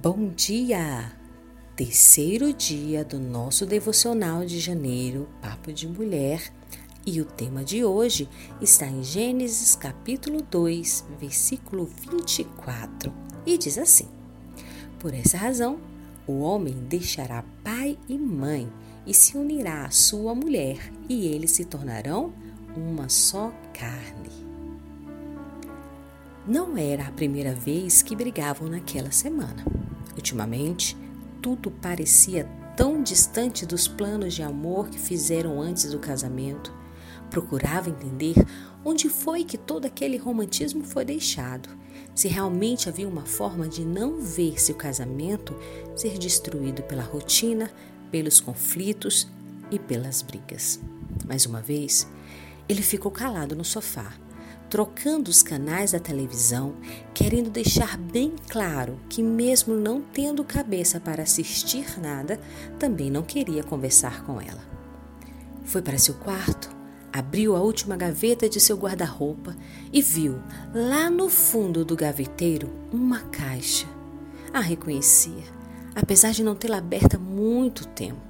Bom dia! Terceiro dia do nosso devocional de janeiro, Papo de Mulher, e o tema de hoje está em Gênesis capítulo 2, versículo 24, e diz assim: Por essa razão, o homem deixará pai e mãe e se unirá à sua mulher, e eles se tornarão uma só carne. Não era a primeira vez que brigavam naquela semana. Ultimamente, tudo parecia tão distante dos planos de amor que fizeram antes do casamento. Procurava entender onde foi que todo aquele romantismo foi deixado. Se realmente havia uma forma de não ver seu casamento ser destruído pela rotina, pelos conflitos e pelas brigas. Mais uma vez, ele ficou calado no sofá trocando os canais da televisão, querendo deixar bem claro que, mesmo não tendo cabeça para assistir nada, também não queria conversar com ela. Foi para seu quarto, abriu a última gaveta de seu guarda-roupa e viu, lá no fundo do gaveteiro, uma caixa. A reconhecia, apesar de não tê-la aberta há muito tempo.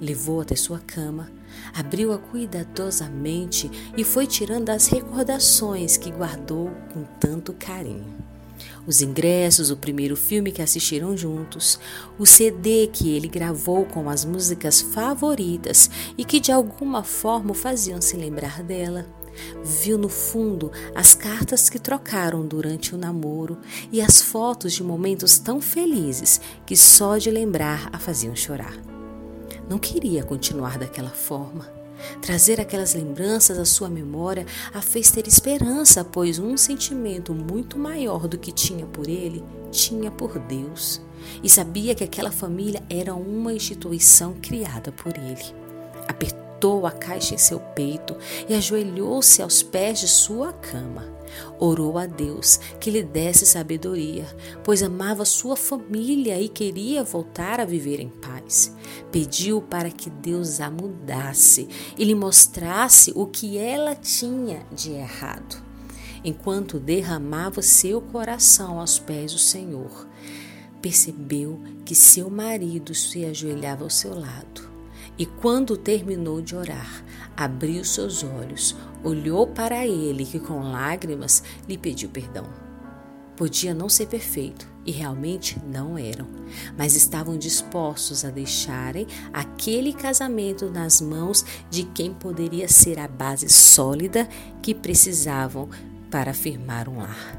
Levou até sua cama Abriu-a cuidadosamente e foi tirando as recordações que guardou com tanto carinho. Os ingressos, o primeiro filme que assistiram juntos, o CD que ele gravou com as músicas favoritas e que de alguma forma faziam se lembrar dela. Viu no fundo as cartas que trocaram durante o namoro e as fotos de momentos tão felizes que só de lembrar a faziam chorar. Não queria continuar daquela forma. Trazer aquelas lembranças à sua memória a fez ter esperança, pois um sentimento muito maior do que tinha por ele, tinha por Deus. E sabia que aquela família era uma instituição criada por ele. Apertou a caixa em seu peito e ajoelhou-se aos pés de sua cama. Orou a Deus que lhe desse sabedoria, pois amava sua família e queria voltar a viver em paz. Pediu para que Deus a mudasse e lhe mostrasse o que ela tinha de errado. Enquanto derramava seu coração aos pés do Senhor, percebeu que seu marido se ajoelhava ao seu lado. E quando terminou de orar, abriu seus olhos, olhou para ele que com lágrimas lhe pediu perdão. Podia não ser perfeito e realmente não eram, mas estavam dispostos a deixarem aquele casamento nas mãos de quem poderia ser a base sólida que precisavam para firmar um lar.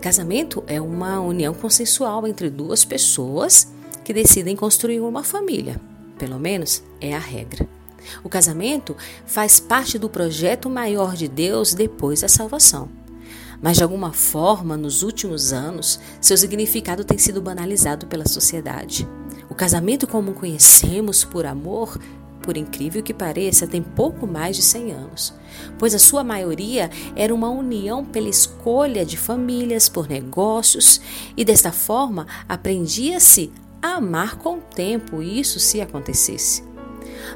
Casamento é uma união consensual entre duas pessoas que decidem construir uma família. Pelo menos é a regra. O casamento faz parte do projeto maior de Deus depois da salvação. Mas de alguma forma, nos últimos anos, seu significado tem sido banalizado pela sociedade. O casamento como conhecemos por amor, por incrível que pareça, tem pouco mais de 100 anos, pois a sua maioria era uma união pela escolha de famílias, por negócios, e desta forma aprendia-se amar com o tempo, isso se acontecesse.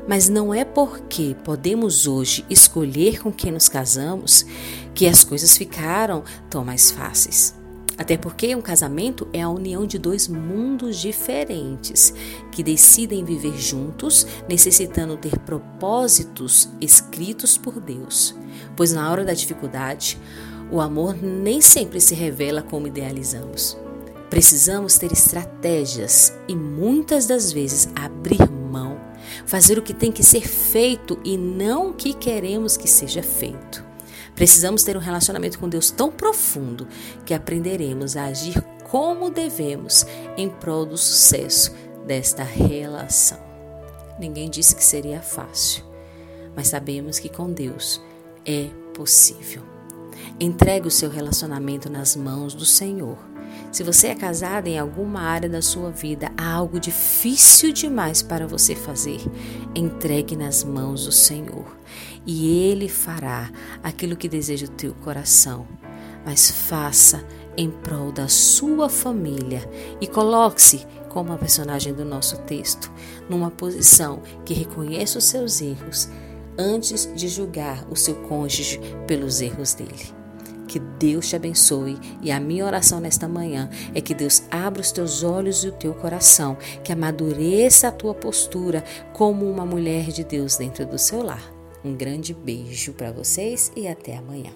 Mas não é porque podemos hoje escolher com quem nos casamos que as coisas ficaram tão mais fáceis. Até porque um casamento é a união de dois mundos diferentes que decidem viver juntos, necessitando ter propósitos escritos por Deus. Pois na hora da dificuldade, o amor nem sempre se revela como idealizamos. Precisamos ter estratégias e muitas das vezes abrir mão, fazer o que tem que ser feito e não o que queremos que seja feito. Precisamos ter um relacionamento com Deus tão profundo que aprenderemos a agir como devemos em prol do sucesso desta relação. Ninguém disse que seria fácil, mas sabemos que com Deus é possível. Entregue o seu relacionamento nas mãos do Senhor se você é casada em alguma área da sua vida, há algo difícil demais para você fazer, entregue nas mãos do Senhor e Ele fará aquilo que deseja o teu coração. Mas faça em prol da sua família e coloque-se como a personagem do nosso texto, numa posição que reconheça os seus erros antes de julgar o seu cônjuge pelos erros dele. Que Deus te abençoe e a minha oração nesta manhã é que Deus abra os teus olhos e o teu coração, que amadureça a tua postura como uma mulher de Deus dentro do seu lar. Um grande beijo para vocês e até amanhã.